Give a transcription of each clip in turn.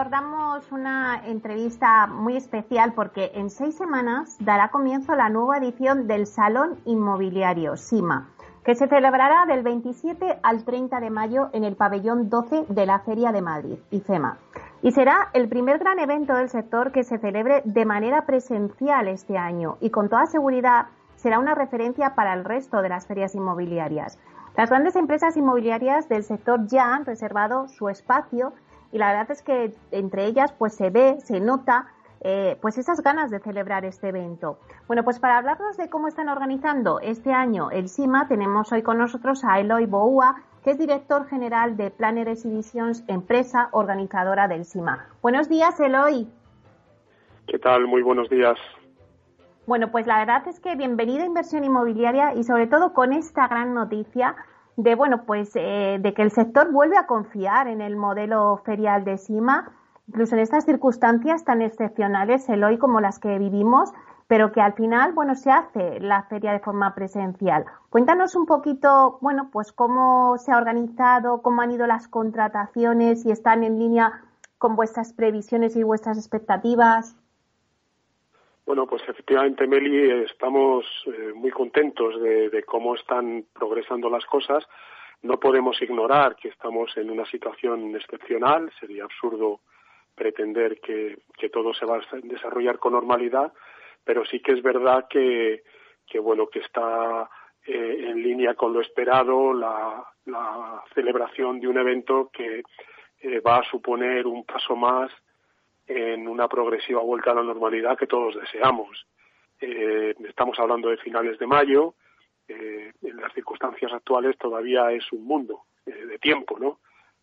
Ahora abordamos una entrevista muy especial porque en seis semanas dará comienzo la nueva edición del Salón Inmobiliario, SIMA que se celebrará del 27 al 30 de mayo en el pabellón 12 de la Feria de Madrid, IFEMA. Y será el primer gran evento del sector que se celebre de manera presencial este año y con toda seguridad será una referencia para el resto de las ferias inmobiliarias. Las grandes empresas inmobiliarias del sector ya han reservado su espacio y la verdad es que entre ellas pues se ve, se nota eh, pues esas ganas de celebrar este evento. Bueno, pues para hablarnos de cómo están organizando este año el SIMA, tenemos hoy con nosotros a Eloy Boua, que es director general de Planners Editions, empresa organizadora del SIMA. Buenos días, Eloy. ¿Qué tal? Muy buenos días. Bueno, pues la verdad es que bienvenido a Inversión Inmobiliaria y sobre todo con esta gran noticia de bueno, pues eh, de que el sector vuelve a confiar en el modelo ferial de SIMA incluso en estas circunstancias tan excepcionales, el hoy como las que vivimos, pero que al final, bueno, se hace la feria de forma presencial. Cuéntanos un poquito, bueno, pues cómo se ha organizado, cómo han ido las contrataciones, si están en línea con vuestras previsiones y vuestras expectativas. Bueno, pues efectivamente, Meli, estamos eh, muy contentos de, cómo están progresando las cosas. No podemos ignorar que estamos en una situación excepcional. Sería absurdo pretender que, todo se va a desarrollar con normalidad, pero sí que es verdad que, bueno, que está eh, en línea con lo esperado la, celebración de un evento que eh, va a suponer un paso más en una progresiva vuelta a la normalidad que todos deseamos. Eh, estamos hablando de finales de mayo, en las circunstancias actuales todavía es un mundo de tiempo, ¿no?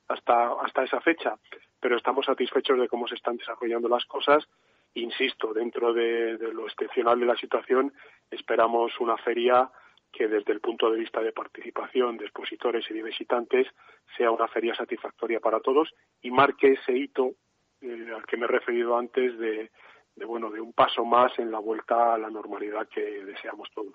Hasta, hasta esa fecha pero estamos satisfechos de cómo se están desarrollando las cosas. Insisto, dentro de, lo excepcional de la situación, esperamos una feria que desde el punto de vista de participación de expositores y de visitantes sea una feria satisfactoria para todos y marque ese hito eh, al que me he referido antes de, bueno de un paso más en la vuelta a la normalidad que deseamos todos.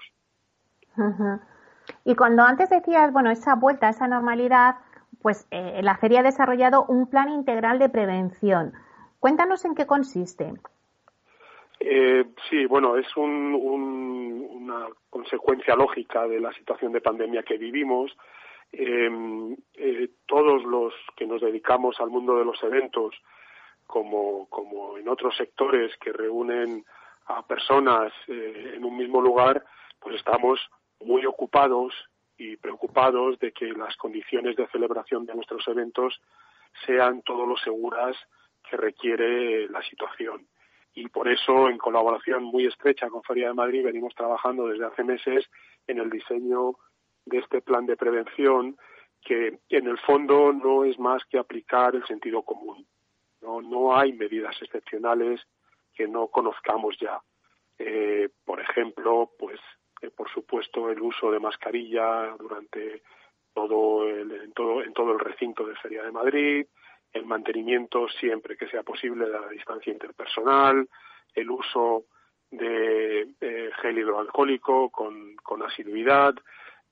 Y cuando antes decías, bueno, esa vuelta a esa normalidad, pues eh, la feria ha desarrollado un plan integral de prevención. Cuéntanos en qué consiste. Eh, sí, bueno, es una consecuencia lógica de la situación de pandemia que vivimos. Em, eh, todos los que nos dedicamos al mundo de los eventos, como, como en otros sectores que reúnen a personas en un mismo lugar, pues estamos muy ocupados y preocupados de que las condiciones de celebración de nuestros eventos sean todo lo seguras que requiere la situación. Y por eso, en colaboración muy estrecha con Feria de Madrid, venimos trabajando desde hace meses en el diseño de este plan de prevención que en el fondo no es más que aplicar el sentido común. No, no hay medidas excepcionales que no conozcamos ya. Eh, por ejemplo, pues eh, por supuesto, el uso de mascarilla durante todo el, en, todo, en todo el recinto de Feria de Madrid, el mantenimiento siempre que sea posible de la distancia interpersonal, el uso de eh, gel hidroalcohólico con, con asiduidad,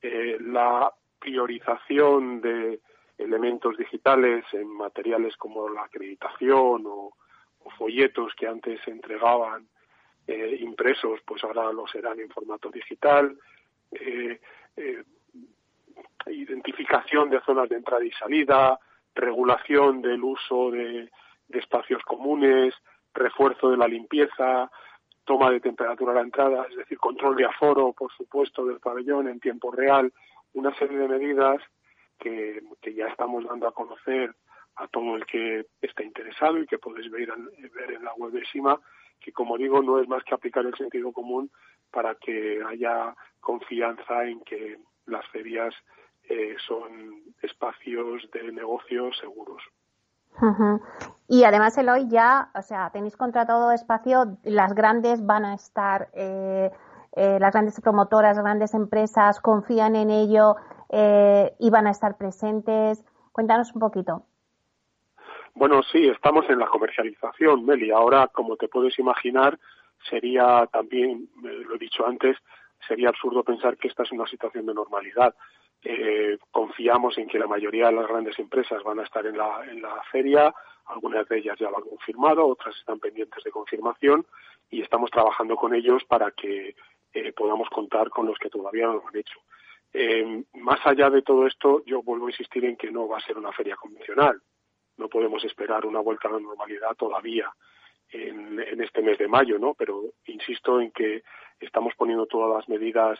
la priorización de elementos digitales en materiales como la acreditación o folletos que antes se entregaban eh, impresos, pues ahora lo serán en formato digital, eh, eh, identificación de zonas de entrada y salida, regulación del uso de, espacios comunes, refuerzo de la limpieza, toma de temperatura a la entrada, es decir, control de aforo, por supuesto, del pabellón en tiempo real, una serie de medidas que, ya estamos dando a conocer a todo el que esté interesado y que podéis ver, en la web de SIMA que como digo no es más que aplicar el sentido común para que haya confianza en que las ferias eh, son espacios de negocios seguros. Y además, Eloy, ya, o sea, tenéis contratado espacio, las grandes van a estar, eh, eh, las grandes promotoras, grandes empresas confían en ello eh, y van a estar presentes. Cuéntanos un poquito. Bueno, sí, estamos en la comercialización, Meli. Ahora, como te puedes imaginar, sería también, lo he dicho antes, sería absurdo pensar que esta es una situación de normalidad. Eh, confiamos en que la mayoría de las grandes empresas van a estar en la, en la feria, algunas de ellas ya lo han confirmado, otras están pendientes de confirmación y estamos trabajando con ellos para que eh, podamos contar con los que todavía no lo han hecho. Eh, más allá de todo esto, yo vuelvo a insistir en que no va a ser una feria convencional. No podemos esperar una vuelta a la normalidad todavía en, este mes de mayo, ¿no? Pero insisto en que estamos poniendo todas las medidas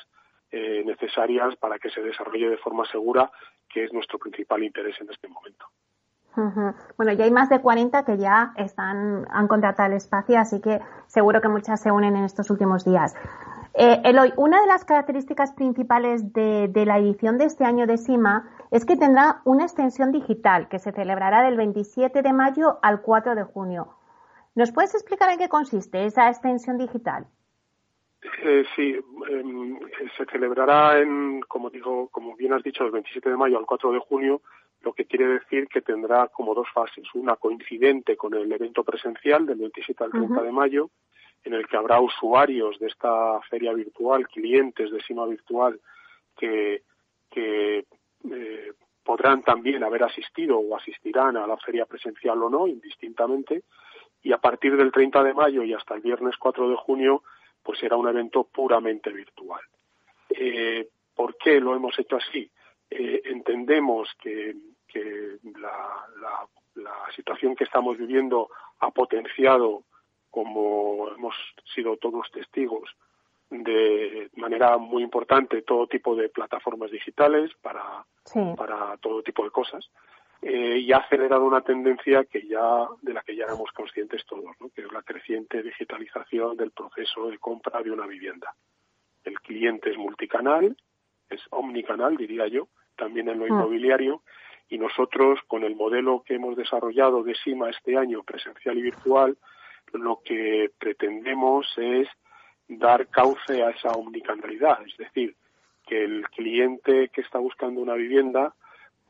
eh, necesarias para que se desarrolle de forma segura, que es nuestro principal interés en este momento. Bueno, ya hay más de 40 que ya están, han contratado el espacio, así que seguro que muchas se unen en estos últimos días. Eh, Eloy, una de las características principales de, la edición de este año de SIMA es que tendrá una extensión digital que se celebrará del 27 de mayo al 4 de junio. ¿Nos puedes explicar en qué consiste esa extensión digital? Eh, sí, em, se celebrará en, como digo, como bien has dicho, del 27 de mayo al 4 de junio, lo que quiere decir que tendrá como dos fases, una coincidente con el evento presencial del 27 al 30 de mayo, en el que habrá usuarios de esta feria virtual, clientes de Sima Virtual, que, que eh, podrán también haber asistido o asistirán a la feria presencial o no, indistintamente, y a partir del 30 de mayo y hasta el viernes 4 de junio pues será un evento puramente virtual. Eh, ¿Por qué lo hemos hecho así? Eh, entendemos que, la, situación que estamos viviendo ha potenciado, como hemos sido todos testigos, de manera muy importante todo tipo de plataformas digitales para, para todo tipo de cosas eh, y ha acelerado una tendencia que ya de la que ya éramos conscientes todos, ¿no? que es la creciente digitalización del proceso de compra de una vivienda. El cliente es multicanal, es omnicanal, diría yo, también en lo ah. inmobiliario, y nosotros, con el modelo que hemos desarrollado de SIMA este año, presencial y virtual, lo que pretendemos es dar cauce a esa omnicanalidad, es decir, que el cliente que está buscando una vivienda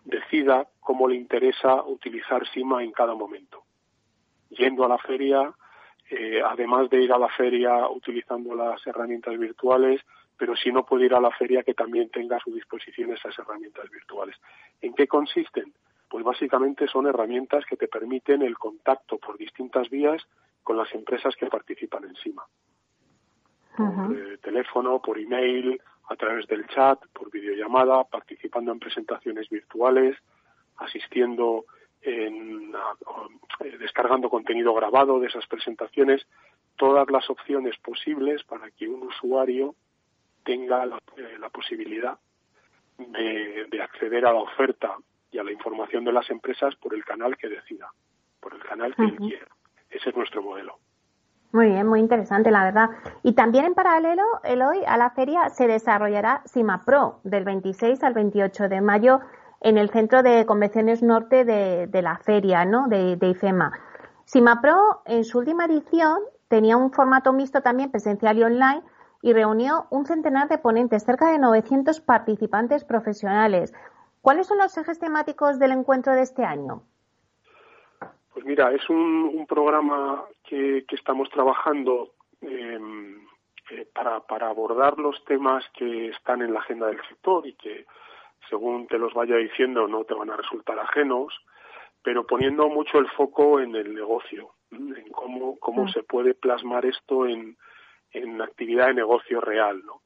decida cómo le interesa utilizar SIMA en cada momento. Yendo a la feria, eh, además de ir a la feria utilizando las herramientas virtuales, pero si no puede ir a la feria, que también tenga a su disposición esas herramientas virtuales. ¿En qué consisten? Pues básicamente son herramientas que te permiten el contacto por distintas vías con las empresas que participan en SIMA. Por eh, teléfono, por email, a través del chat, por videollamada, participando en presentaciones virtuales, asistiendo en, eh, descargando contenido grabado de esas presentaciones, todas las opciones posibles para que un usuario tenga la, eh, posibilidad de, acceder a la oferta y a la información de las empresas por el canal que decida, por el canal que él quiera. Ese es nuestro modelo. Muy bien, muy interesante, la verdad. Y también en paralelo, Eloy, a la feria se desarrollará SIMA Pro del 26 al 28 de mayo en el Centro de Convenciones Norte de, la feria, ¿no? De, de, IFEMA. SIMA Pro, en su última edición, tenía un formato mixto también presencial y online y reunió un centenar de ponentes, cerca de 900 participantes profesionales. ¿Cuáles son los ejes temáticos del encuentro de este año? Pues mira, es un, programa que, estamos trabajando em, eh, para, para abordar los temas que están en la agenda del sector y que, según te los vaya diciendo, no te van a resultar ajenos, pero poniendo mucho el foco en el negocio, en cómo, cómo mm. se puede plasmar esto en, en actividad de negocio real. ¿no?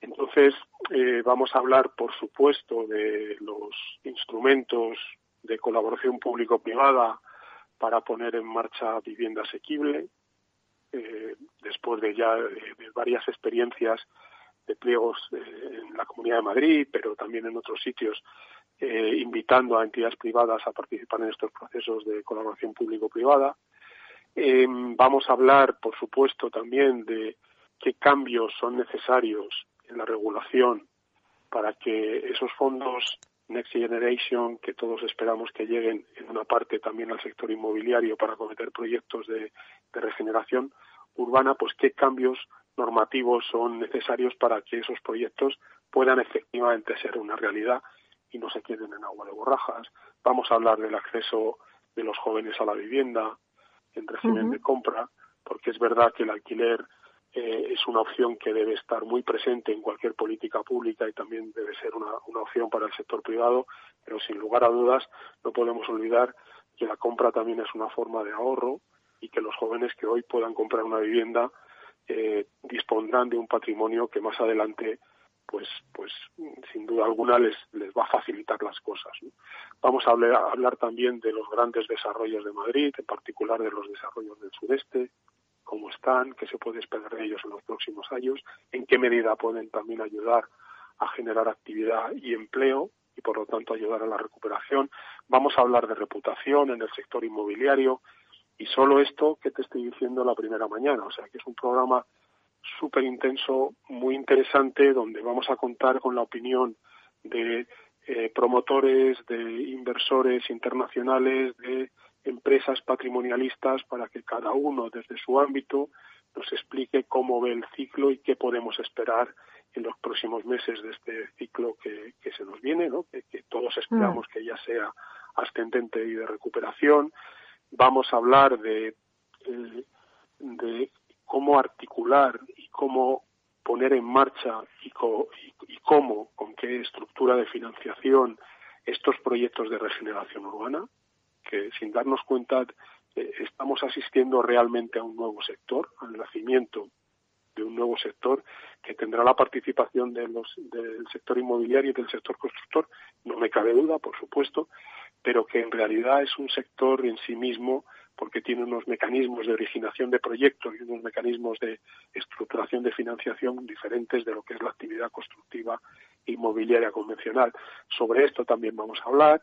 Entonces, eh, vamos a hablar, por supuesto, de los instrumentos de colaboración público-privada para poner en marcha vivienda asequible, eh, después de ya de, varias experiencias de pliegos eh, en la Comunidad de Madrid, pero también en otros sitios, eh, invitando a entidades privadas a participar en estos procesos de colaboración público-privada. Vamos a hablar, por supuesto, también de qué cambios son necesarios en la regulación para que esos fondos Next Generation, que todos esperamos que lleguen en una parte también al sector inmobiliario para cometer proyectos de, regeneración urbana, pues qué cambios normativos son necesarios para que esos proyectos puedan efectivamente ser una realidad y no se queden en agua de borrajas. Vamos a hablar del acceso de los jóvenes a la vivienda en régimen de compra, porque es verdad que el alquiler eh, es una opción que debe estar muy presente en cualquier política pública y también debe ser una, una opción para el sector privado, pero sin lugar a dudas no podemos olvidar que la compra también es una forma de ahorro y que los jóvenes que hoy puedan comprar una vivienda eh, dispondrán de un patrimonio que más adelante pues pues sin duda alguna les les va a facilitar las cosas vamos a hablar, a hablar también de los grandes desarrollos de Madrid en particular de los desarrollos del sudeste cómo están, qué se puede esperar de ellos en los próximos años, en qué medida pueden también ayudar a generar actividad y empleo y por lo tanto ayudar a la recuperación. Vamos a hablar de reputación en el sector inmobiliario y solo esto que te estoy diciendo la primera mañana, o sea que es un programa súper intenso, muy interesante, donde vamos a contar con la opinión de eh, promotores, de inversores internacionales, de empresas patrimonialistas para que cada uno desde su ámbito nos explique cómo ve el ciclo y qué podemos esperar en los próximos meses de este ciclo que, se nos viene, ¿no? que, todos esperamos mm. que ya sea ascendente y de recuperación. Vamos a hablar de, eh, de cómo articular y cómo poner en marcha y, y cómo, con qué estructura de financiación estos proyectos de regeneración urbana que sin darnos cuenta eh, estamos asistiendo realmente a un nuevo sector, al nacimiento de un nuevo sector que tendrá la participación del sector inmobiliario y del sector constructor, no me cabe duda, por supuesto, pero que en realidad es un sector en sí mismo porque tiene unos mecanismos de originación de proyectos y unos mecanismos de estructuración de financiación diferentes de lo que es la actividad constructiva inmobiliaria convencional. Sobre esto también vamos a hablar.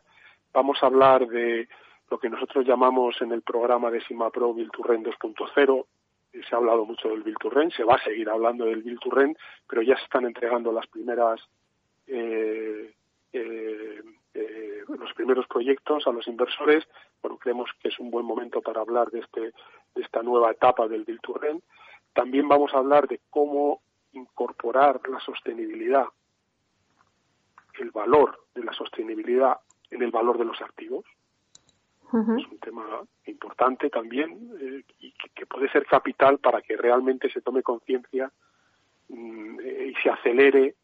Vamos a hablar de lo que nosotros llamamos en el programa de SIMAPRO Vilturren 2.0. Se ha hablado mucho del Vilturren, se va a seguir hablando del Vilturren, pero ya se están entregando las primeras eh, eh, los primeros proyectos a los inversores. Bueno, creemos que es un buen momento para hablar de este de esta nueva etapa del Vilturren. También vamos a hablar de cómo incorporar la sostenibilidad, el valor de la sostenibilidad en el valor de los activos es un tema importante también eh, y que, puede ser capital para que realmente se tome conciencia mm, eh, y se acelere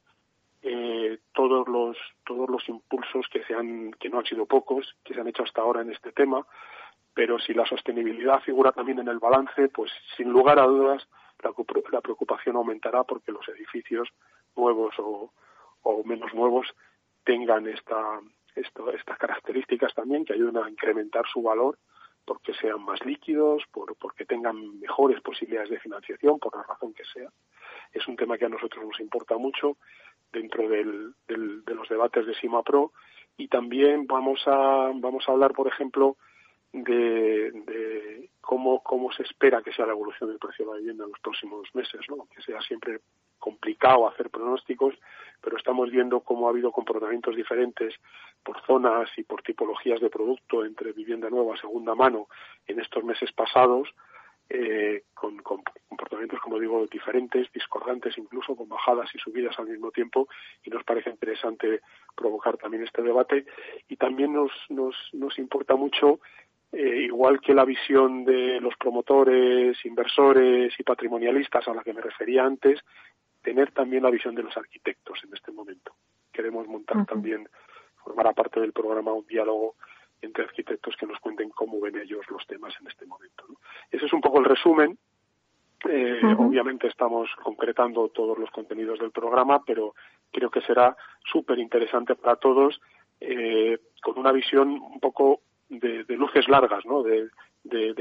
eh, todos los todos los impulsos que se han que no han sido pocos que se han hecho hasta ahora en este tema pero si la sostenibilidad figura también en el balance pues sin lugar a dudas la, la preocupación aumentará porque los edificios nuevos o, o menos nuevos tengan esta esto, estas características también que ayudan a incrementar su valor porque sean más líquidos, por, porque tengan mejores posibilidades de financiación, por la razón que sea. Es un tema que a nosotros nos importa mucho dentro del, de los debates de Sima Pro y también vamos a, vamos a hablar, por ejemplo, de, de cómo, cómo se espera que sea la evolución del precio de la vivienda en los próximos meses, ¿no? que sea siempre complicado hacer pronósticos, pero estamos viendo cómo ha habido comportamientos diferentes por zonas y por tipologías de producto entre vivienda nueva, segunda mano, en estos meses pasados, eh, con, comportamientos, como digo, diferentes, discordantes, incluso con bajadas y subidas al mismo tiempo, y nos parece interesante provocar también este debate. Y también nos, nos, nos importa mucho eh, igual que la visión de los promotores, inversores y patrimonialistas a la que me refería antes, tener también la visión de los arquitectos en este momento. Queremos montar también, formar parte del programa un diálogo entre arquitectos que nos cuenten cómo ven ellos los temas en este momento. Ese es un poco el resumen. Eh, obviamente estamos concretando todos los contenidos del programa, pero creo que será súper interesante para todos, eh, con una visión un poco de, luces largas, ¿no? de,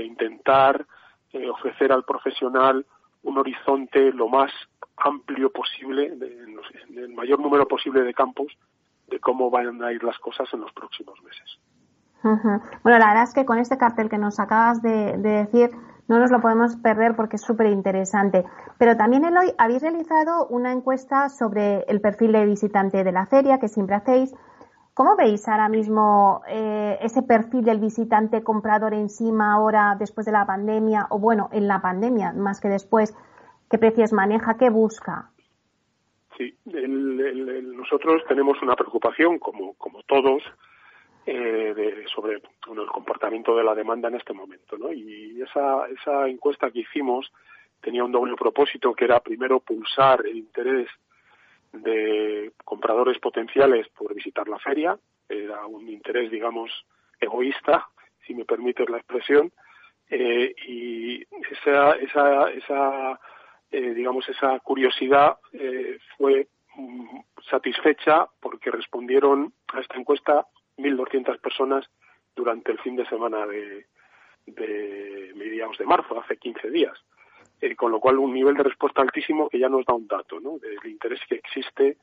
intentar eh, ofrecer al profesional un horizonte lo más amplio posible, en, el mayor número posible de campos, de cómo van a ir las cosas en los próximos meses. Bueno, la verdad es que con este cartel que nos acabas de, decir, no nos lo podemos perder porque es súper interesante. Pero también, Eloy, habéis realizado una encuesta sobre el perfil de visitante de la feria, que siempre hacéis. ¿Cómo veis ahora mismo eh, ese perfil del visitante comprador encima ahora después de la pandemia o bueno, en la pandemia más que después? ¿Qué precios maneja? ¿Qué busca? Sí, nosotros tenemos una preocupación, como, como todos, eh, sobre el comportamiento de la demanda en este momento. ¿no? Y esa, esa encuesta que hicimos tenía un doble propósito, que era primero pulsar el interés de compradores potenciales por visitar la feria. Era un interés, digamos, egoísta, si me permites la expresión. Eh, y esa, esa, esa eh, digamos, esa curiosidad eh, fue mm, satisfecha porque respondieron a esta encuesta 1.200 personas durante el fin de semana de, de mediados de marzo, hace 15 días. Eh, con lo cual un nivel de respuesta altísimo que ya nos da un dato ¿no? del interés que existe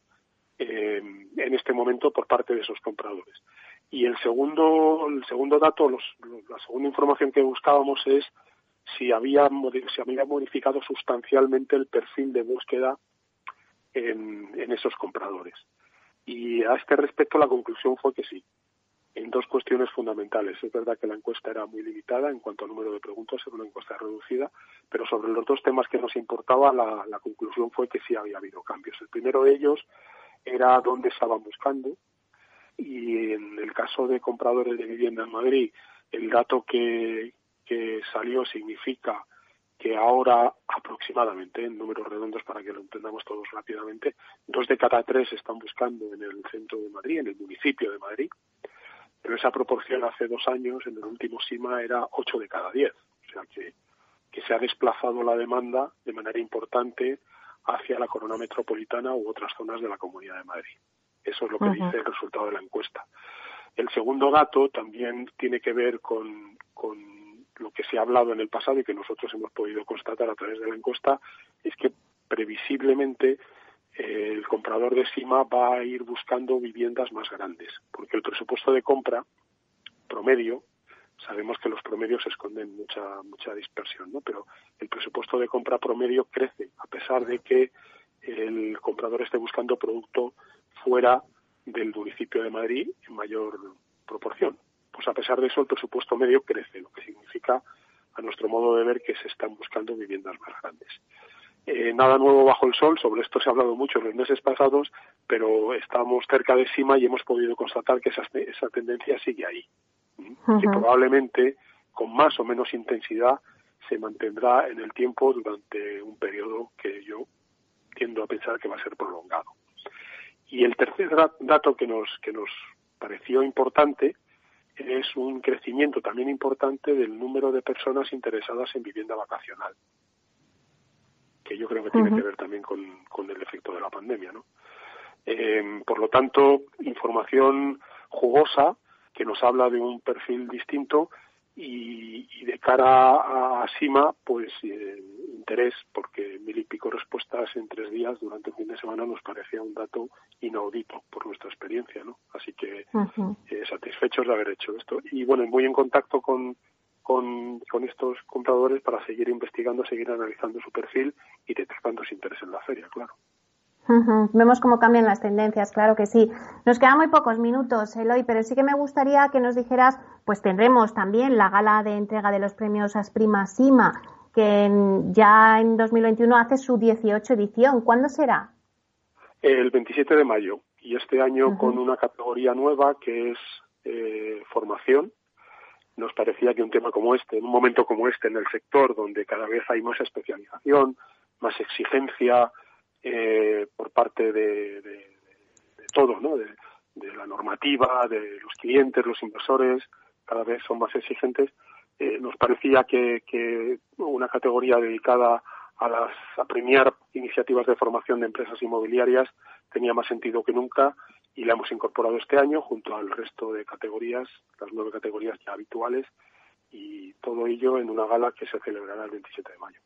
eh, en este momento por parte de esos compradores. Y el segundo, el segundo dato, los, la segunda información que buscábamos es si había, si había modificado sustancialmente el perfil de búsqueda en, en esos compradores. Y a este respecto la conclusión fue que sí, en dos cuestiones fundamentales. Es verdad que la encuesta era muy limitada en cuanto al número de preguntas, era una encuesta reducida, pero sobre los dos temas que nos importaba, la, conclusión fue que sí había habido cambios. El primero de ellos era dónde estaban buscando, y en el caso de compradores de vivienda en Madrid, el dato que, que salió significa que ahora aproximadamente, en números redondos para que lo entendamos todos rápidamente, dos de cada tres están buscando en el centro de Madrid, en el municipio de Madrid, pero esa proporción hace dos años, en el último SIMA, era 8 de cada 10. O sea que, que se ha desplazado la demanda de manera importante hacia la corona metropolitana u otras zonas de la Comunidad de Madrid. Eso es lo que dice el resultado de la encuesta. El segundo dato también tiene que ver con, con lo que se ha hablado en el pasado y que nosotros hemos podido constatar a través de la encuesta, es que previsiblemente el comprador de CIMA va a ir buscando viviendas más grandes, porque el presupuesto de compra promedio, sabemos que los promedios esconden mucha mucha dispersión, ¿no? Pero el presupuesto de compra promedio crece a pesar de que el comprador esté buscando producto fuera del municipio de Madrid en mayor proporción. Pues a pesar de eso el presupuesto medio crece, lo que significa a nuestro modo de ver que se están buscando viviendas más grandes. Eh, nada nuevo bajo el sol, sobre esto se ha hablado mucho en los meses pasados, pero estamos cerca de cima y hemos podido constatar que esa, esa tendencia sigue ahí. Y probablemente con más o menos intensidad se mantendrá en el tiempo durante un periodo que yo tiendo a pensar que va a ser prolongado. Y el tercer dato que nos, que nos pareció importante es un crecimiento también importante del número de personas interesadas en vivienda vacacional que yo creo que tiene que ver también con, el efecto de la pandemia, ¿no? Eh, por lo tanto, información jugosa que nos habla de un perfil distinto y, de cara a Sima, pues eh, interés, porque mil y pico respuestas en tres días durante el fin de semana nos parecía un dato inaudito por nuestra experiencia, ¿no? Así que eh, satisfechos de haber hecho esto. Y bueno, muy en contacto con, con, con, estos compradores para seguir investigando, seguir analizando su perfil y detectando su interés en la feria, claro. Vemos cómo cambian las tendencias, claro que sí. Nos quedan muy pocos minutos, Eloy, pero sí que me gustaría que nos dijeras, pues tendremos también la gala de entrega de los premios Asprima Sima, que ya en 2021 hace su 18 edición. ¿Cuándo será? El 27 de mayo, y este año con una categoría nueva que es eh, formación, nos parecía que un tema como este, en un momento como este en el sector, donde cada vez hay más especialización, más exigencia eh, por parte de, de, todo, ¿no? De, la normativa, de los clientes, los inversores, cada vez son más exigentes, eh, nos parecía que, que, una categoría dedicada a, las, a premiar iniciativas de formación de empresas inmobiliarias tenía más sentido que nunca y la hemos incorporado este año junto al resto de categorías, las nueve categorías ya habituales y todo ello en una gala que se celebrará el 27 de mayo.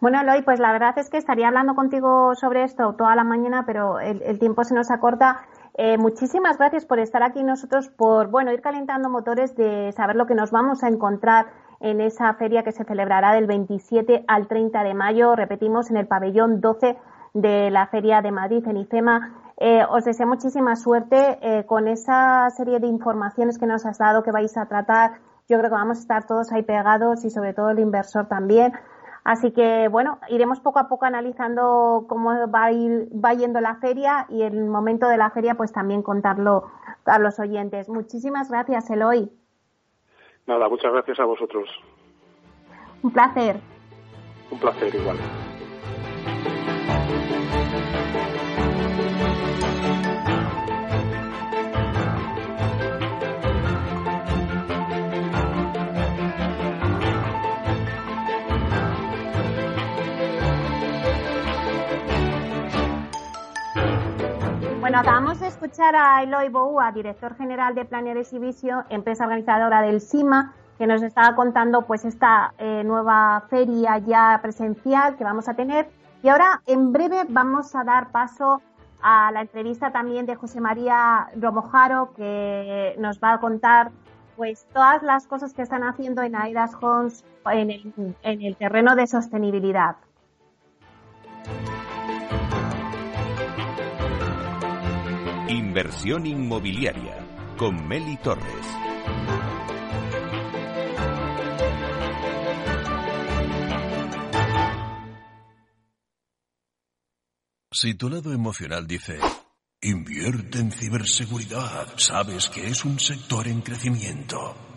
Bueno, Eloy, pues la verdad es que estaría hablando contigo sobre esto toda la mañana, pero el, tiempo se nos acorta. Eh, muchísimas gracias por estar aquí nosotros, por bueno ir calentando motores de saber lo que nos vamos a encontrar en esa feria que se celebrará del 27 al 30 de mayo. Repetimos en el pabellón 12 de la Feria de Madrid en IFEMA. Eh, os deseo muchísima suerte eh, con esa serie de informaciones que nos has dado que vais a tratar. Yo creo que vamos a estar todos ahí pegados y sobre todo el inversor también. Así que bueno, iremos poco a poco analizando cómo va, a ir, va yendo la feria y el momento de la feria pues también contarlo a los oyentes. Muchísimas gracias, Eloy. Nada, muchas gracias a vosotros. Un placer. Un placer igual. Bueno, acabamos de escuchar a Eloy Boua, director general de Planeares y Visio, empresa organizadora del CIMA, que nos estaba contando pues esta eh, nueva feria ya presencial que vamos a tener. Y ahora, en breve, vamos a dar paso a la entrevista también de José María Romojaro, que nos va a contar pues todas las cosas que están haciendo en Aidas Homes en el, en el terreno de sostenibilidad. Inversión inmobiliaria con Meli Torres. Si tu lado emocional dice, invierte en ciberseguridad, sabes que es un sector en crecimiento.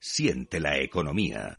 Siente la economía.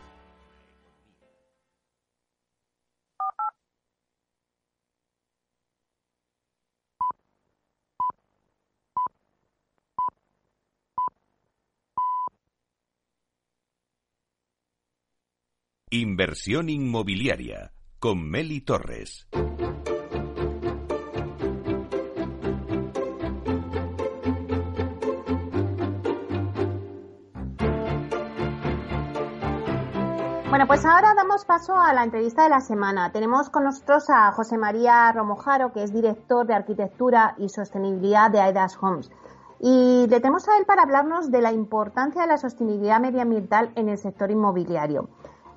Inversión inmobiliaria con Meli Torres. Bueno, pues ahora damos paso a la entrevista de la semana. Tenemos con nosotros a José María Romojaro, que es director de Arquitectura y Sostenibilidad de AIDAS Homes. Y le tenemos a él para hablarnos de la importancia de la sostenibilidad medioambiental en el sector inmobiliario.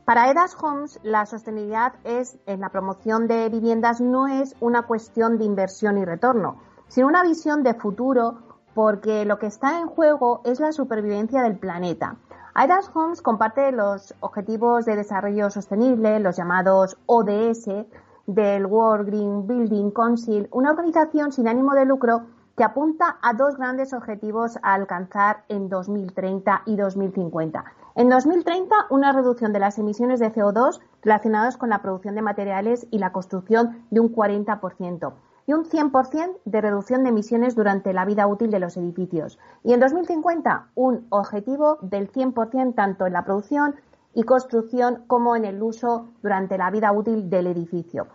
Para EDAS Homes, la sostenibilidad es, en la promoción de viviendas no es una cuestión de inversión y retorno, sino una visión de futuro porque lo que está en juego es la supervivencia del planeta. EDAS Homes comparte los objetivos de desarrollo sostenible, los llamados ODS, del World Green Building Council, una organización sin ánimo de lucro que apunta a dos grandes objetivos a alcanzar en 2030 y 2050. En 2030, una reducción de las emisiones de CO2 relacionadas con la producción de materiales y la construcción de un 40% y un 100% de reducción de emisiones durante la vida útil de los edificios. Y en 2050, un objetivo del 100% tanto en la producción y construcción como en el uso durante la vida útil del edificio.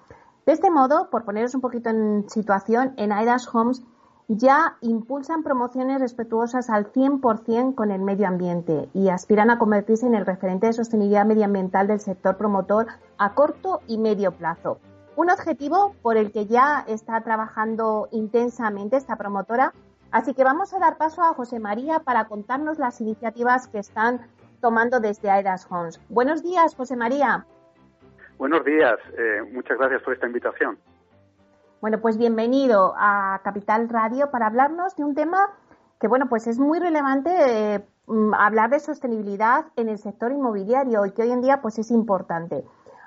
De este modo, por poneros un poquito en situación, en AIDAS Homes ya impulsan promociones respetuosas al 100% con el medio ambiente y aspiran a convertirse en el referente de sostenibilidad medioambiental del sector promotor a corto y medio plazo. Un objetivo por el que ya está trabajando intensamente esta promotora. Así que vamos a dar paso a José María para contarnos las iniciativas que están tomando desde Aedas Homes. Buenos días, José María. Buenos días. Eh, muchas gracias por esta invitación. Bueno, pues bienvenido a Capital Radio para hablarnos de un tema que, bueno, pues es muy relevante eh, mm, hablar de sostenibilidad en el sector inmobiliario y que hoy en día pues es importante.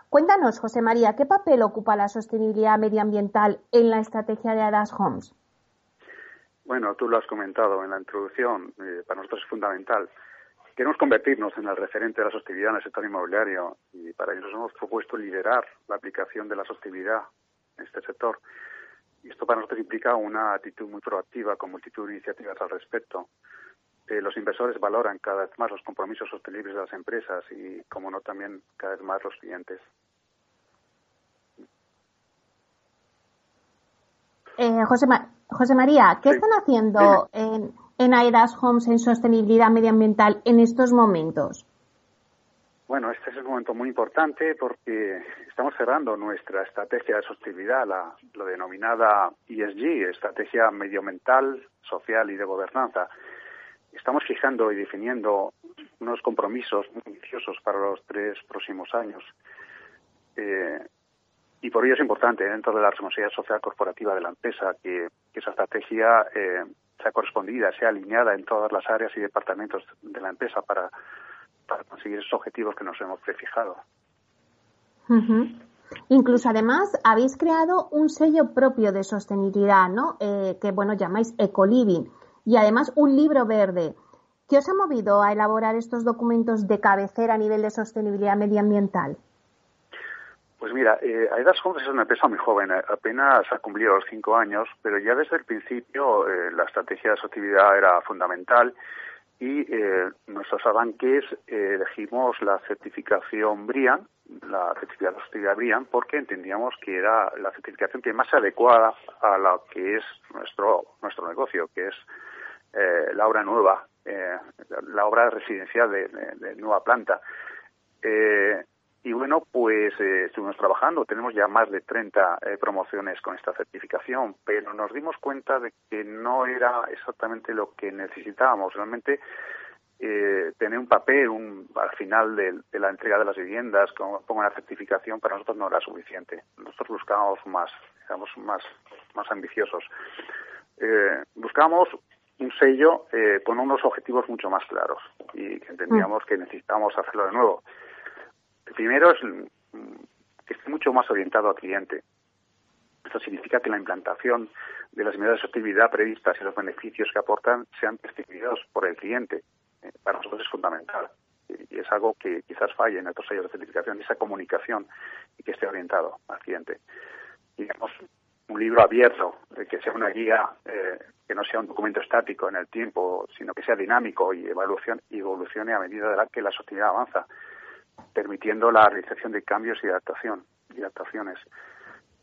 Cuéntanos, José María, ¿qué papel ocupa la sostenibilidad medioambiental en la estrategia de Adas Homes? Bueno, tú lo has comentado en la introducción, eh, para nosotros es fundamental. Queremos convertirnos en el referente de la sostenibilidad en el sector inmobiliario y para ello nos hemos propuesto liderar la aplicación de la sostenibilidad en este sector. Y esto para nosotros implica una actitud muy proactiva con multitud de iniciativas al respecto. Eh, los inversores valoran cada vez más los compromisos sostenibles de las empresas y, como no, también cada vez más los clientes. Eh, José, José, María, ¿qué están haciendo en, en Aedas Homes en sostenibilidad medioambiental en estos momentos? Bueno, este es un momento muy importante porque estamos cerrando nuestra estrategia de sostenibilidad, la, denominada ESG, Estrategia Medioambiental, Social y de Gobernanza. Estamos fijando y definiendo unos compromisos muy ambiciosos para los tres próximos años. Eh, y por ello es importante, dentro de la responsabilidad social corporativa de la empresa, que, esa estrategia eh, sea correspondida, sea alineada en todas las áreas y departamentos de la empresa para para conseguir esos objetivos que nos hemos prefijado. Incluso además habéis creado un sello propio de sostenibilidad, ¿no? Eh, que bueno llamáis Ecoliving y además un libro verde. ¿Qué os ha movido a elaborar estos documentos de cabecera a nivel de sostenibilidad medioambiental? Pues mira, eh, Aedas Homes es una empresa muy joven, eh, apenas ha cumplido los cinco años, pero ya desde el principio eh, la estrategia de sostenibilidad era fundamental y eh, nuestros arranques eh, elegimos la certificación BRIAN, la certificación BRIAN, porque entendíamos que era la certificación que más adecuada a lo que es nuestro nuestro negocio, que es eh, la obra nueva, eh, la obra residencial de, de, de nueva planta. Eh, y bueno, pues eh, estuvimos trabajando, tenemos ya más de 30 eh, promociones con esta certificación, pero nos dimos cuenta de que no era exactamente lo que necesitábamos. Realmente eh, tener un papel un, al final de, de, la entrega de las viviendas, como pongo la certificación, para nosotros no era suficiente. Nosotros buscábamos más, éramos más, más ambiciosos. Eh, buscábamos un sello eh, con unos objetivos mucho más claros y entendíamos que necesitábamos hacerlo de nuevo. El primero es que esté mucho más orientado al cliente. Esto significa que la implantación de las medidas de sostenibilidad previstas y los beneficios que aportan sean percibidos por el cliente. Eh, para nosotros es fundamental y es algo que quizás falle en otros sellos de certificación, esa comunicación y que esté orientado al cliente. Digamos, un libro abierto, que sea una guía, eh, que no sea un documento estático en el tiempo, sino que sea dinámico y evolucione, evolucione a medida de la que la sostenibilidad avanza permitiendo la realización de cambios y adaptación y adaptaciones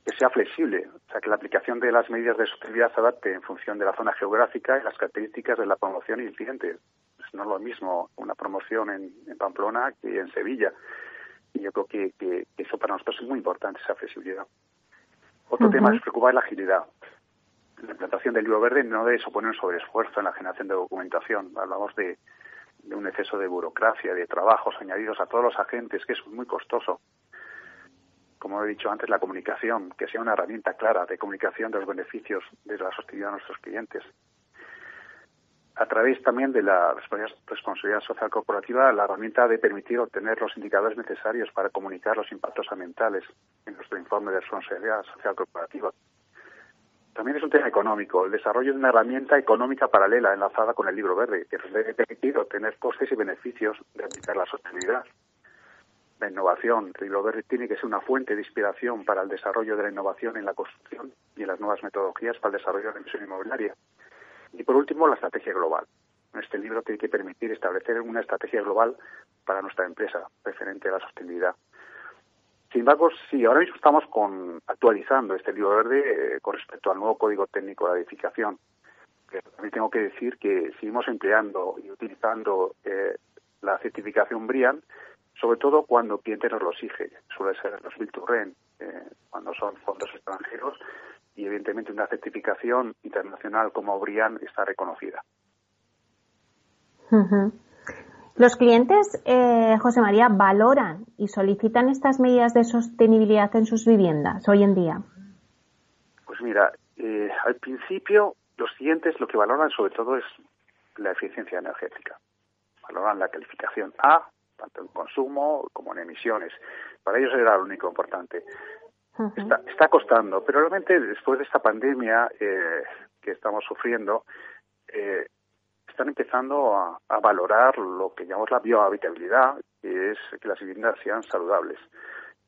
que sea flexible, o sea, que la aplicación de las medidas de sostenibilidad se adapte en función de la zona geográfica y las características de la promoción y el cliente. no es lo mismo una promoción en, Pamplona que en Sevilla. Y yo creo que, eso para nosotros es muy importante, esa flexibilidad. Otro tema es preocupar la agilidad. La implantación del libro verde no debe suponer un sobreesfuerzo en la generación de documentación. Hablamos de, de un exceso de burocracia, de trabajos añadidos a todos los agentes, que es muy costoso como he dicho antes, la comunicación, que sea una herramienta clara de comunicación de los beneficios de la sostenibilidad de nuestros clientes. A través también de la responsabilidad social corporativa, la herramienta de permitir obtener los indicadores necesarios para comunicar los impactos ambientales en nuestro informe de responsabilidad social corporativa. También es un tema económico, el desarrollo de una herramienta económica paralela enlazada con el libro verde, que nos debe permitir obtener costes y beneficios de aplicar la sostenibilidad la innovación. Verde tiene que ser una fuente de inspiración para el desarrollo de la innovación en la construcción y en las nuevas metodologías para el desarrollo de la inversión inmobiliaria. Y por último, la estrategia global. Este libro tiene que permitir establecer una estrategia global para nuestra empresa referente a la sostenibilidad. Sin embargo, sí, ahora mismo estamos con, actualizando este libro verde eh, con respecto al nuevo código técnico de edificación. también tengo que decir que seguimos empleando y utilizando eh, la certificación BRIAN, sobre todo cuando el cliente nos lo exige. Suele ser los Bill to eh, cuando son fondos extranjeros, y evidentemente una certificación internacional como Brian está reconocida. Los clientes, eh, José María, valoran y solicitan estas medidas de sostenibilidad en sus viviendas hoy en día. Pues mira, eh, al principio los clientes lo que valoran sobre todo es la eficiencia energética. Valoran la calificación A tanto en consumo como en emisiones. Para ellos era lo único importante. está, costando, pero realmente después de esta pandemia eh, que estamos sufriendo, eh, están empezando a, valorar lo que llamamos la biohabitabilidad, que es que las viviendas sean saludables.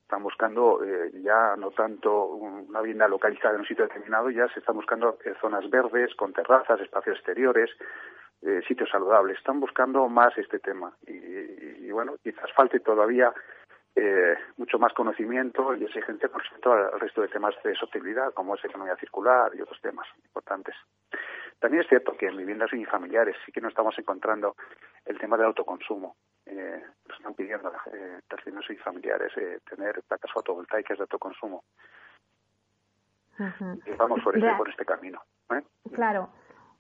Están buscando eh, ya no tanto una vivienda localizada en un sitio determinado, ya se están buscando zonas verdes, con terrazas, espacios exteriores, eh, sitios saludables. Están buscando más este tema y, bueno, quizás falte todavía eh, mucho más conocimiento y exigencia con respecto al resto de temas de sostenibilidad, como es economía circular y otros temas importantes. También es cierto que en viviendas unifamiliares sí que no estamos encontrando el tema del autoconsumo. Eh, nos están pidiendo eh, las viviendas unifamiliares eh, tener placas fotovoltaicas de autoconsumo. y vamos por este, por este camino. ¿eh? Claro.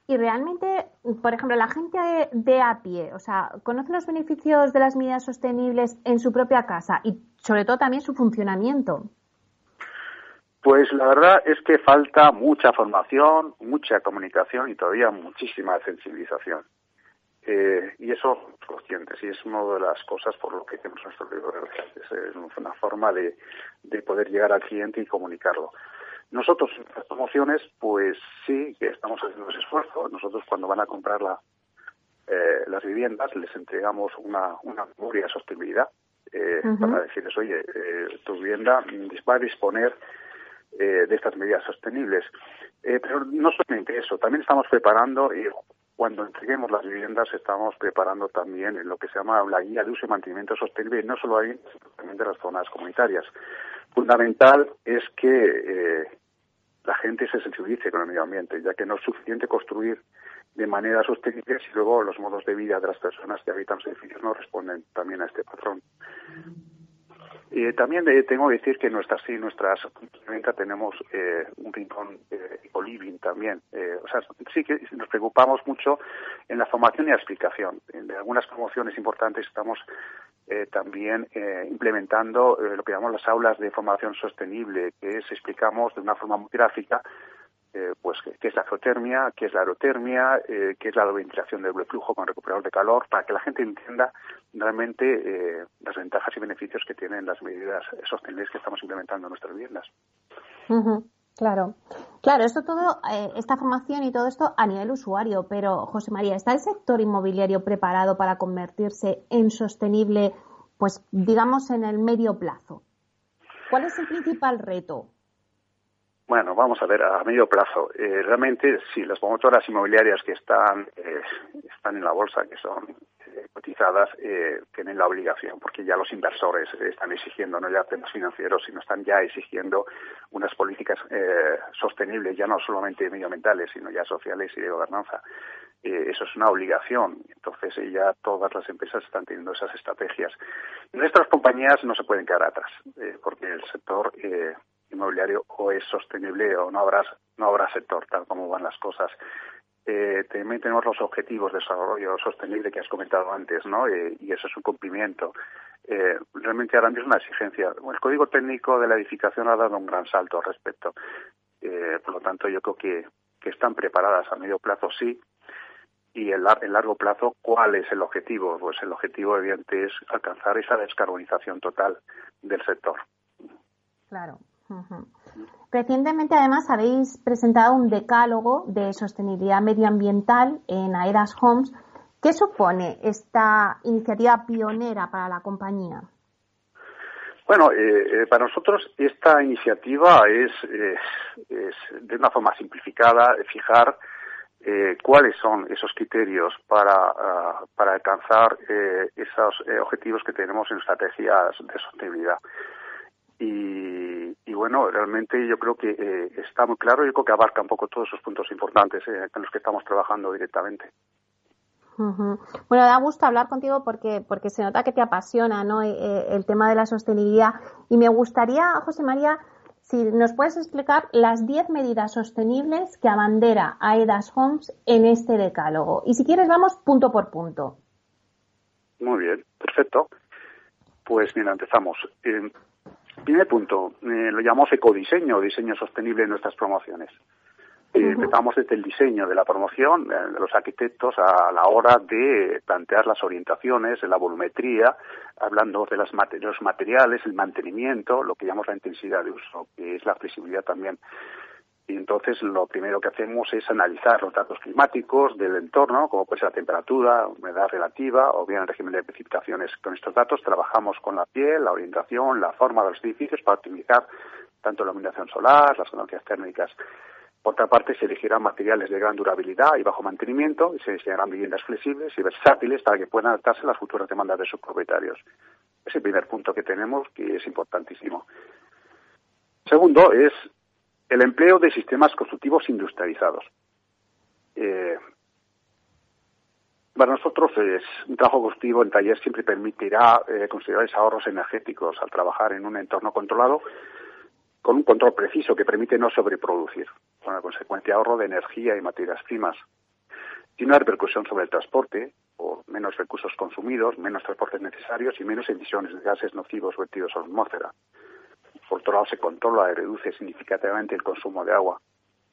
Y realmente, por ejemplo, la gente de a pie, o sea, conoce los beneficios de las medidas sostenibles en su propia casa y sobre todo también su funcionamiento. Pues la verdad es que falta mucha formación, mucha comunicación y todavía muchísima sensibilización. Eh, y eso conscientes y es una de las cosas por lo que hacemos nuestro libro de Es una forma de poder llegar al cliente y comunicarlo. Nosotros, en las promociones, pues sí que estamos haciendo ese esfuerzo. Nosotros, cuando van a comprar eh, las viviendas, les entregamos una, una memoria de sostenibilidad eh, para decirles, oye, eh, tu vivienda va a disponer de estas medidas sostenibles. pero no solamente eso, también estamos preparando, y cuando entreguemos las viviendas, estamos preparando también lo que se llama la guía de uso y mantenimiento sostenible, no solo ahí, sino también de las zonas comunitarias. Fundamental es que la gente se sensibilice con el medio ambiente, ya que no es suficiente construir de manera sostenible si luego los modos de vida de las personas que habitan los edificios no responden también a este patrón. Y también eh, tengo que decir que en nuestras sí, nuestras tenemos eh, un rincón eh, living también. Eh, o sea, sí que nos preocupamos mucho en la formación y la explicación. En algunas promociones importantes estamos eh, también eh, implementando eh, lo que llamamos las aulas de formación sostenible, que es explicamos de una forma muy gráfica pues qué es la geotermia, qué es la aerotermia, qué es la ventilación de doble flujo con recuperador de calor, para que la gente entienda realmente las ventajas y beneficios que tienen las medidas sostenibles que estamos implementando en nuestras viviendas. Claro, claro, esto todo, esta formación y todo esto a nivel usuario, pero José María, ¿está el sector inmobiliario preparado para convertirse en sostenible, pues digamos, en el medio plazo? ¿Cuál es el principal reto? Bueno, vamos a ver, a medio plazo. Eh, realmente, sí, las promotoras inmobiliarias que están, eh, están en la bolsa, que son cotizadas eh, tienen la obligación, porque ya los inversores están exigiendo, no ya temas financieros, sino están ya exigiendo unas políticas eh, sostenibles, ya no solamente medioambientales, sino ya sociales y de gobernanza. Eh, eso es una obligación. Entonces ya todas las empresas están teniendo esas estrategias. Nuestras compañías no se pueden quedar atrás, porque el sector inmobiliario o es sostenible o no habrá, no habrá sector, tal como van las cosas eh, también tenemos los objetivos de desarrollo sostenible que has comentado antes, ¿no? Eh, y eso es un cumplimiento. Eh, realmente ahora mismo es una exigencia. El código técnico de la edificación ha dado un gran salto al respecto. Eh, por lo tanto, yo creo que, que están preparadas a medio plazo, sí. Y en, en largo plazo, ¿cuál es el objetivo? Pues el objetivo, evidente, es alcanzar esa descarbonización total del sector. Claro. Recientemente, además, habéis presentado un decálogo de sostenibilidad medioambiental en Aedas Homes. ¿Qué supone esta iniciativa pionera para la compañía? Bueno, eh, eh, para nosotros esta iniciativa es, es, de una forma simplificada fijar eh, cuáles son esos criterios para, ah, para alcanzar esos objetivos que tenemos en estrategias de sostenibilidad. Y, bueno, realmente yo creo que eh, está muy claro, yo creo que abarca un poco todos esos puntos importantes eh, en los que estamos trabajando directamente. Bueno, da gusto hablar contigo porque, porque se nota que te apasiona ¿no? Eh, el tema de la sostenibilidad. Y me gustaría, José María, si nos puedes explicar las 10 medidas sostenibles que abandera AEDAS Homes en este decálogo. Y si quieres, vamos punto por punto. Muy bien, perfecto. Pues mira, empezamos. Primer punto, eh, lo llamamos ecodiseño, diseño sostenible en nuestras promociones. Eh, empezamos desde el diseño de la promoción, eh, de los arquitectos, a la hora de plantear las orientaciones, la volumetría, hablando de, las, los materiales, el mantenimiento, lo que llamamos la intensidad de uso, que es la flexibilidad también y entonces lo primero que hacemos es analizar los datos climáticos del entorno, como puede ser la temperatura, humedad relativa o bien el régimen de precipitaciones. Con estos datos trabajamos con la piel, la orientación, la forma de los edificios para optimizar tanto la iluminación solar, las ganancias térmicas. Por otra parte, se elegirán materiales de gran durabilidad y bajo mantenimiento y se diseñarán viviendas flexibles y versátiles para que puedan adaptarse a las futuras demandas de sus propietarios. Es el primer punto que tenemos que es importantísimo. Segundo es el empleo de sistemas constructivos industrializados. Eh, para nosotros es un trabajo constructivo en taller siempre permitirá eh, considerar ahorros energéticos al trabajar en un entorno controlado con un control preciso que permite no sobreproducir, con la consecuencia ahorro de energía y materias primas. Tiene una repercusión sobre el transporte, o menos recursos consumidos, menos transportes necesarios y menos emisiones de gases nocivos vertidos a la atmósfera. Por otro lado, se controla y reduce significativamente el consumo de agua.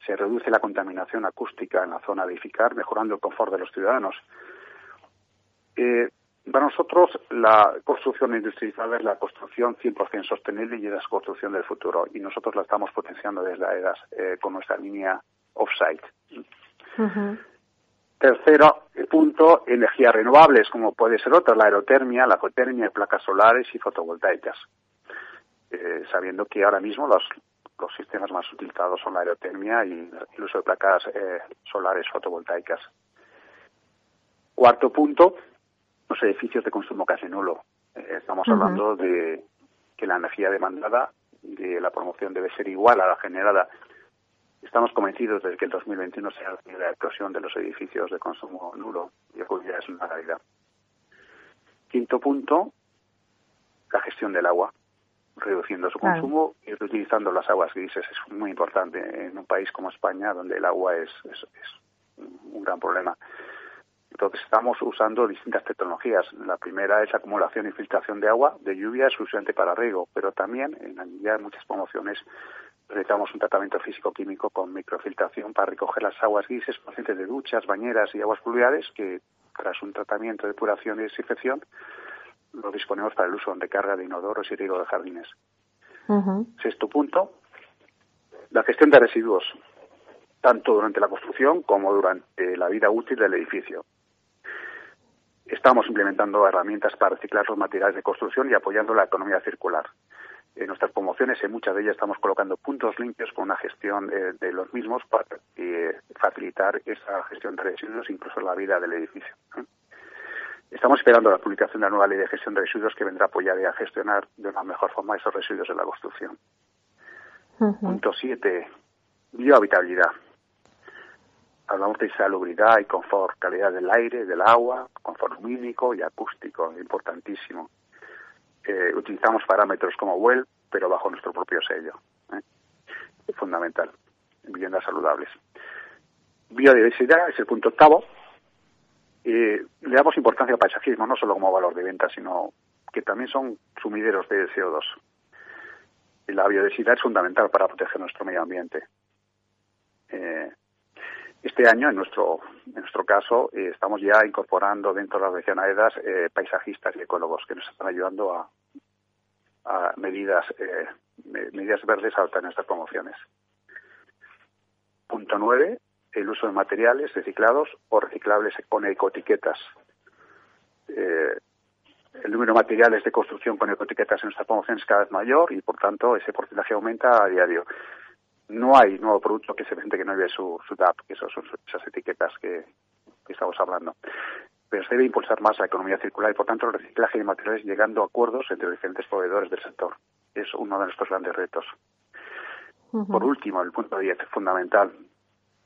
Se reduce la contaminación acústica en la zona de edificar, mejorando el confort de los ciudadanos. Eh, para nosotros, la construcción industrializada es la construcción 100% sostenible y es la construcción del futuro. Y nosotros la estamos potenciando desde la EDAS eh, con nuestra línea off-site. Tercero punto, energías renovables, como puede ser otra, la aerotermia, la cotermia, placas solares y fotovoltaicas. Eh, sabiendo que ahora mismo los, los sistemas más utilizados son la aerotermia y el uso de placas eh, solares fotovoltaicas. Cuarto punto, los edificios de consumo casi nulo. Eh, estamos hablando de que la energía demandada de la promoción debe ser igual a la generada. Estamos convencidos de que el 2021 será la explosión de los edificios de consumo nulo y hoy ya es una realidad. Quinto punto, la gestión del agua reduciendo su consumo y reutilizando las aguas grises. Es muy importante en un país como España, donde el agua es, es, un gran problema. Entonces estamos usando distintas tecnologías. La primera es acumulación y filtración de agua de lluvia exclusivamente para riego, pero también en ya muchas promociones realizamos un tratamiento físico-químico con microfiltración para recoger las aguas grises procedentes de duchas, bañeras y aguas pluviales que tras un tratamiento de depuración y desinfección lo disponemos para el uso de carga de inodoros y riego de jardines. Sexto punto, la gestión de residuos, tanto durante la construcción como durante la vida útil del edificio. Estamos implementando herramientas para reciclar los materiales de construcción y apoyando la economía circular. En nuestras promociones, en muchas de ellas, estamos colocando puntos limpios con una gestión eh, de los mismos para eh, facilitar esa gestión de residuos, incluso la vida del edificio. Estamos esperando la publicación de la nueva ley de gestión de residuos que vendrá a apoyar y a gestionar de una mejor forma esos residuos en la construcción. Punto 7. Biohabitabilidad. Hablamos de salubridad y confort, calidad del aire, del agua, confort lumínico y acústico, importantísimo. Eh, utilizamos parámetros como WELL, pero bajo nuestro propio sello. ¿eh? Es fundamental. Viviendas saludables. Biodiversidad es el punto octavo. Eh, le damos importancia al paisajismo, no solo como valor de venta, sino que también son sumideros de CO2. Y la biodiversidad es fundamental para proteger nuestro medio ambiente. Eh, este año, en nuestro, en nuestro caso, eh, estamos ya incorporando dentro de la región AEDAS eh, paisajistas y ecólogos que nos están ayudando a, a medidas, eh, medidas verdes a en estas promociones. Punto nueve, el uso de materiales reciclados o reciclables con ecoetiquetas. Eh, el número de materiales de construcción con ecoetiquetas en nuestras promociones es cada vez mayor y, por tanto, ese porcentaje aumenta a diario no hay nuevo producto que se vende que no lleve su, su DAP, que son esas etiquetas que, estamos hablando. Pero se debe impulsar más la economía circular y, por tanto, el reciclaje de materiales llegando a acuerdos entre diferentes proveedores del sector. Es uno de nuestros grandes retos. Por último, el punto 10, fundamental,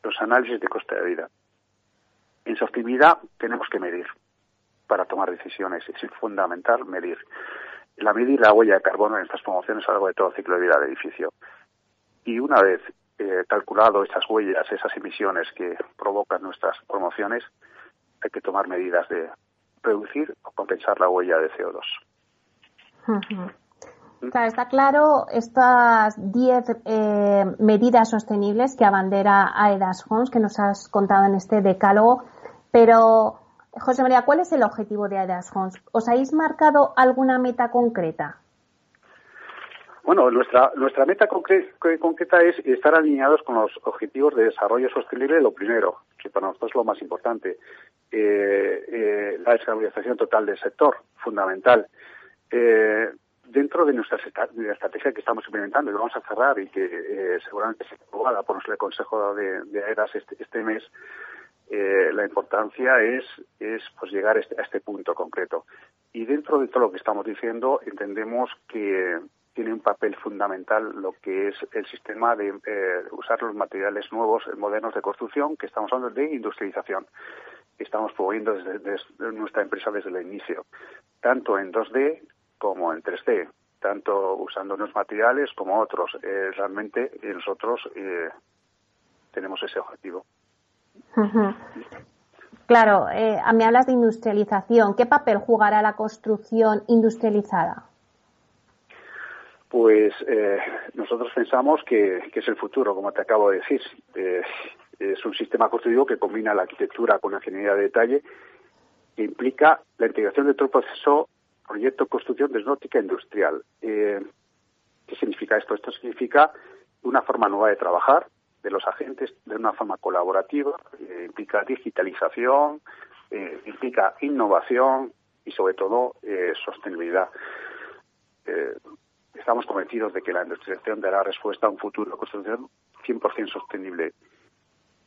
los análisis de coste de vida. En sostenibilidad tenemos que medir para tomar decisiones. Es fundamental medir. La medir la huella de carbono en estas promociones a lo largo de todo el ciclo de vida del edificio. Y una vez eh, calculado esas huellas, esas emisiones que provocan nuestras promociones, hay que tomar medidas de reducir o compensar la huella de CO2. Está claro estas 10 eh, medidas sostenibles que abandera AEDAS Homes, que nos has contado en este decálogo, pero José María, ¿cuál es el objetivo de AEDAS Homes? ¿Os habéis marcado alguna meta concreta? Bueno, nuestra, nuestra meta concreta es estar alineados con los objetivos de desarrollo sostenible, lo primero, que para nosotros es lo más importante. Eh, eh, la descarbonización total del sector, fundamental. Eh, dentro de nuestra estrategia que estamos implementando y vamos a cerrar y que seguramente será aprobada por nuestro Consejo de, de AERAS este, este mes, la importancia es, es pues llegar este, a este punto concreto. Y dentro de todo lo que estamos diciendo, entendemos que tiene un papel fundamental lo que es el sistema de eh, usar los materiales nuevos, eh, modernos de construcción, que estamos hablando de industrialización, estamos promoviendo desde, nuestra empresa desde el inicio, tanto en 2D como en 3D, tanto usando unos materiales como otros. Eh, realmente nosotros tenemos ese objetivo. Claro, a mí hablas de industrialización. ¿Qué papel jugará la construcción industrializada? Pues eh, nosotros pensamos que, es el futuro, como te acabo de decir. Eh, es un sistema constructivo que combina la arquitectura con la ingeniería de detalle que implica la integración de todo el proceso proyecto construcción desnótica industrial. Eh, ¿Qué significa esto? Esto significa una forma nueva de trabajar de los agentes de una forma colaborativa, implica digitalización, implica innovación y sobre todo sostenibilidad estamos convencidos de que la industrialización dará respuesta a un futuro de construcción 100% sostenible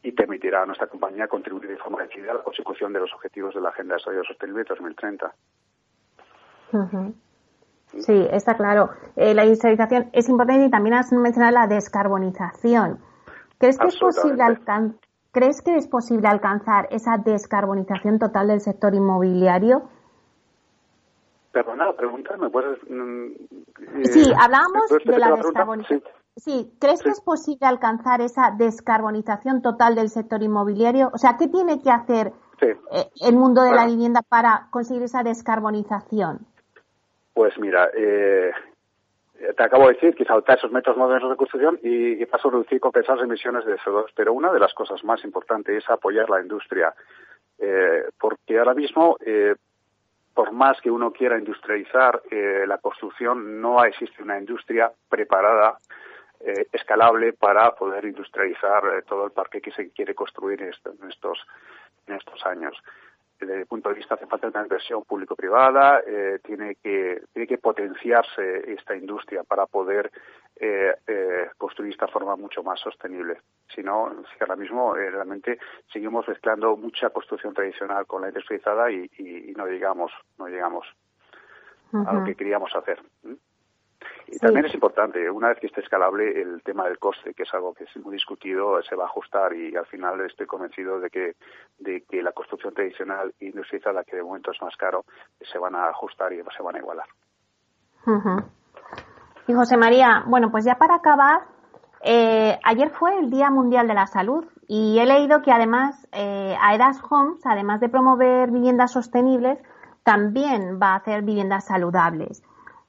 y permitirá a nuestra compañía contribuir de forma decidida a la consecución de los objetivos de la Agenda de Desarrollo Sostenible 2030. Sí, está claro. Eh, la industrialización es importante y también has mencionado la descarbonización. ¿Crees que, es posible ¿Crees que es posible alcanzar esa descarbonización total del sector inmobiliario? Perdona, pregunta, ¿me puedes...? Mm, sí, eh, hablábamos de la, descarbonización. Sí. ¿crees que es posible alcanzar esa descarbonización total del sector inmobiliario? O sea, ¿qué tiene que hacer eh, el mundo de la vivienda para conseguir esa descarbonización? Pues mira, eh, te acabo de decir que saltar esos métodos modernos de construcción y, y paso a reducir y compensar las emisiones de CO2. Pero una de las cosas más importantes es apoyar la industria. porque ahora mismo por más que uno quiera industrializar eh, la construcción, no existe una industria preparada, eh, escalable para poder industrializar eh, todo el parque que se quiere construir en estos, en estos años. Desde el punto de vista hace falta una inversión público-privada, eh, tiene que tiene que potenciarse esta industria para poder eh, eh, construir esta forma mucho más sostenible. Si no, si ahora mismo realmente seguimos mezclando mucha construcción tradicional con la industrializada y, y, no llegamos, no llegamos a lo que queríamos hacer. Y también es importante, una vez que esté escalable, el tema del coste, que es algo que es muy discutido, se va a ajustar y al final estoy convencido de que, de que la construcción tradicional e industrializada, que de momento es más caro, se van a ajustar y se van a igualar. Y José María, bueno, pues ya para acabar, eh, ayer fue el Día Mundial de la Salud y he leído que además eh, Aedas Homes, además de promover viviendas sostenibles, también va a hacer viviendas saludables.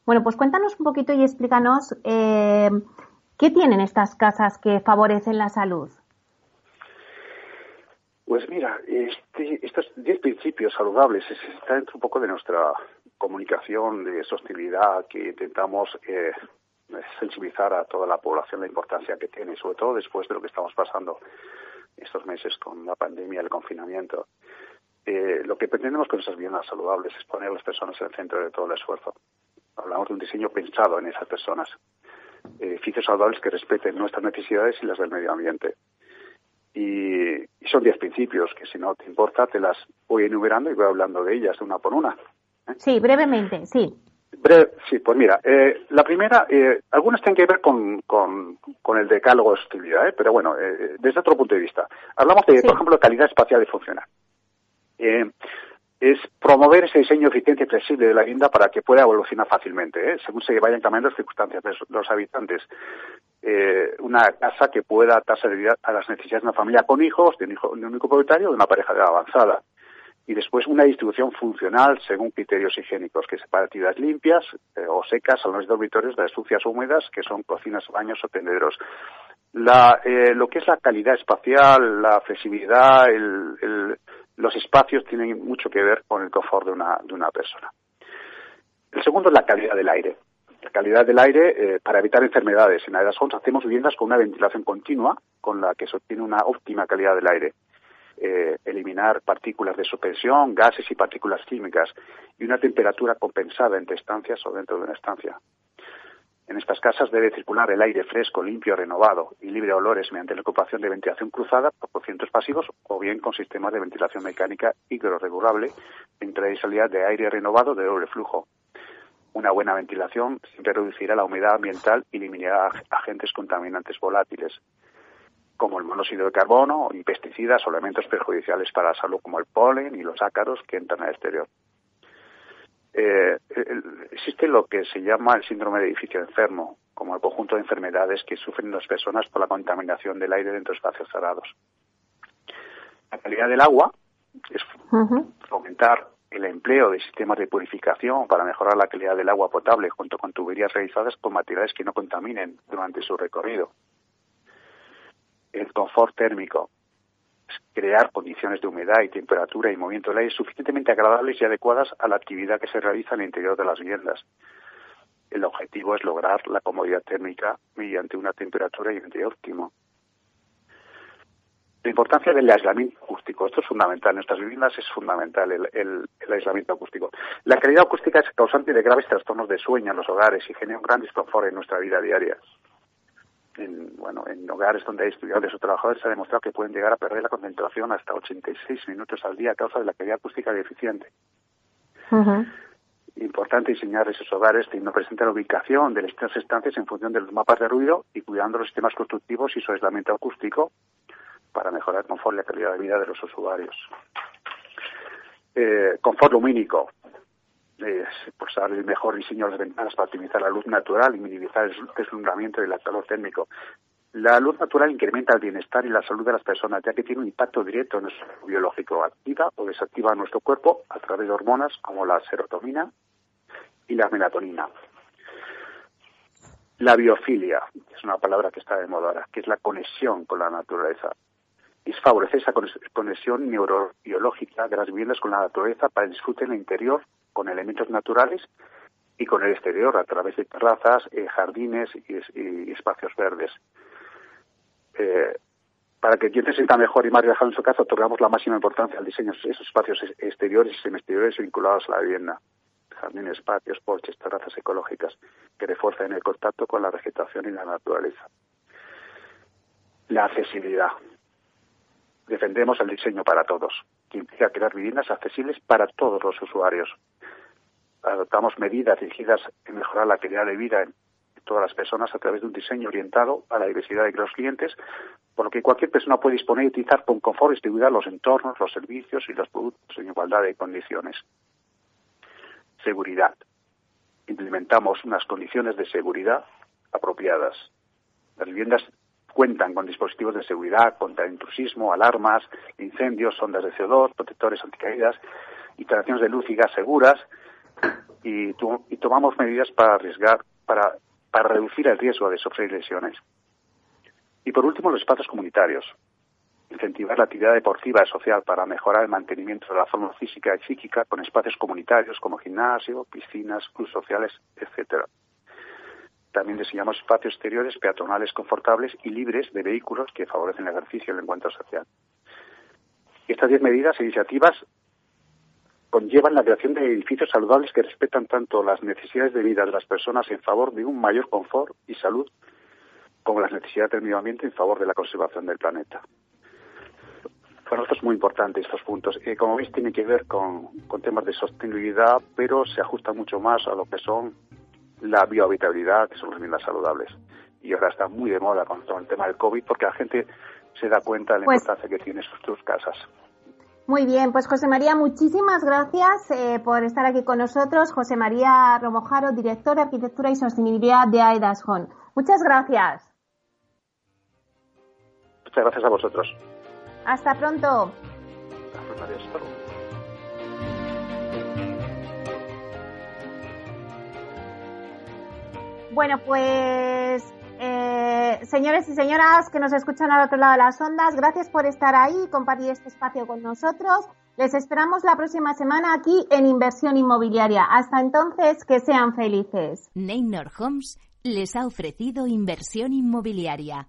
Bueno, pues cuéntanos un poquito y explícanos eh, qué tienen estas casas que favorecen la salud. Pues mira, este, estos 10 principios saludables están dentro un poco de nuestra comunicación de sostenibilidad que intentamos eh, sensibilizar a toda la población la importancia que tiene, sobre todo después de lo que estamos pasando estos meses con la pandemia, el confinamiento. Eh, lo que pretendemos con esas viviendas saludables es poner a las personas en el centro de todo el esfuerzo. Hablamos de un diseño pensado en esas personas. Edificios saludables que respeten nuestras necesidades y las del medio ambiente. Y, son diez principios que, si no te importa, te las voy enumerando y voy hablando de ellas de una por una. ¿eh? Sí, brevemente, sí. sí, pues mira, eh, la primera, eh, algunas tienen que ver con, con, el decálogo de sostenibilidad, pero bueno, desde otro punto de vista. Hablamos de, por ejemplo, calidad espacial y funcional es promover ese diseño eficiente y flexible de la vivienda para que pueda evolucionar fácilmente, ¿eh? según se vayan cambiando las circunstancias de los habitantes. Eh, una casa que pueda darse a las necesidades de una familia con hijos, de un, hijo, de un único propietario, de una pareja de avanzada. Y después una distribución funcional según criterios higiénicos, que separa actividades limpias eh, o secas, salones dormitorios de sucias húmedas, que son cocinas, baños o tendederos. La, lo que es la calidad espacial, la flexibilidad, el los espacios tienen mucho que ver con el confort de una, de una persona. El segundo es la calidad del aire. La calidad del aire, eh, para evitar enfermedades. En Aedas Homes hacemos viviendas con una ventilación continua, con la que se obtiene una óptima calidad del aire. Eh, eliminar partículas de suspensión, gases y partículas químicas, y una temperatura compensada entre estancias o dentro de una estancia. En estas casas debe circular el aire fresco, limpio, renovado y libre de olores mediante la ocupación de ventilación cruzada por cocientes pasivos o bien con sistemas de ventilación mecánica hidrorregulable entrada y salida de aire renovado de doble flujo. Una buena ventilación siempre reducirá la humedad ambiental y eliminará agentes contaminantes volátiles, como el monóxido de carbono y pesticidas o elementos perjudiciales para la salud como el polen y los ácaros que entran al exterior eh, existe lo que se llama el síndrome de edificio enfermo, como el conjunto de enfermedades que sufren las personas por la contaminación del aire dentro de espacios cerrados. La calidad del agua es fomentar el empleo de sistemas de purificación para mejorar la calidad del agua potable junto con tuberías realizadas con materiales que no contaminen durante su recorrido. El confort térmico, crear condiciones de humedad y temperatura y movimiento del aire suficientemente agradables y adecuadas a la actividad que se realiza en el interior de las viviendas. El objetivo es lograr la comodidad térmica mediante una temperatura y ambiente óptimo. La importancia del aislamiento acústico. Esto es fundamental. En nuestras viviendas es fundamental el, el, aislamiento acústico. La calidad acústica es causante de graves trastornos de sueño en los hogares y genera un gran disconfort en nuestra vida diaria en, bueno, en hogares donde hay estudiantes o trabajadores se ha demostrado que pueden llegar a perder la concentración hasta 86 minutos al día a causa de la calidad acústica deficiente. Importante diseñar esos hogares teniendo presente la ubicación de las estancias en función de los mapas de ruido y cuidando los sistemas constructivos y su aislamiento acústico para mejorar el confort y la calidad de vida de los usuarios. Eh, confort lumínico es pues, dar el mejor diseño de las ventanas para optimizar la luz natural y minimizar el deslumbramiento y el calor térmico. La luz natural incrementa el bienestar y la salud de las personas, ya que tiene un impacto directo en nuestro biológico. Activa o desactiva nuestro cuerpo a través de hormonas como la serotonina y la melatonina. La biofilia, es una palabra que está de moda ahora, que es la conexión con la naturaleza. Y favorece esa conexión neurobiológica de las viviendas con la naturaleza para el disfrute en el interior con elementos naturales y con el exterior a través de terrazas, eh, jardines y, espacios verdes. Eh, Para que quien se sienta mejor y más relajado en su casa, otorgamos la máxima importancia al diseño de esos espacios exteriores y semiexteriores vinculados a la vivienda. Jardines, patios, porches, terrazas ecológicas que refuercen el contacto con la vegetación y la naturaleza. La accesibilidad. Defendemos el diseño para todos, que implica crear viviendas accesibles para todos los usuarios. Adoptamos medidas dirigidas en mejorar la calidad de vida en todas las personas a través de un diseño orientado a la diversidad de los clientes, por lo que cualquier persona puede disponer y utilizar con confort y distribuir los entornos, los servicios y los productos en igualdad de condiciones. Seguridad. Implementamos unas condiciones de seguridad apropiadas. Las viviendas cuentan con dispositivos de seguridad contra intrusismo, alarmas, incendios, sondas de CO2, protectores anticaídas, instalaciones de luz y gas seguras y, tomamos medidas para arriesgar, para reducir el riesgo de sufrir lesiones. Y por último, los espacios comunitarios. Incentivar la actividad deportiva y social para mejorar el mantenimiento de la forma física y psíquica con espacios comunitarios como gimnasio, piscinas, clubes sociales, etcétera. También diseñamos espacios exteriores peatonales confortables y libres de vehículos que favorecen el ejercicio y el encuentro social. Estas diez medidas e iniciativas conllevan la creación de edificios saludables que respetan tanto las necesidades de vida de las personas en favor de un mayor confort y salud como las necesidades del medio ambiente en favor de la conservación del planeta. Para nosotros es muy importante estos puntos. Eh, como veis, tiene que ver con, temas de sostenibilidad, pero se ajusta mucho más a lo que son la biohabitabilidad, que son las viviendas saludables. Y ahora está muy de moda con todo el tema del COVID porque la gente se da cuenta de la pues importancia que tienen sus casas. Muy bien, pues José María, muchísimas gracias eh, por estar aquí con nosotros. José María Romojaro, director de Arquitectura y Sostenibilidad de AIDAS Home. Muchas gracias. Muchas gracias a vosotros. Hasta pronto. Bueno, pues eh, señores y señoras que nos escuchan al otro lado de las ondas, gracias por estar ahí y compartir este espacio con nosotros. Les esperamos la próxima semana aquí en Inversión Inmobiliaria. Hasta entonces, que sean felices. Neynor Homes les ha ofrecido Inversión Inmobiliaria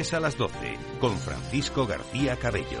a las 12, con Francisco García Cabello.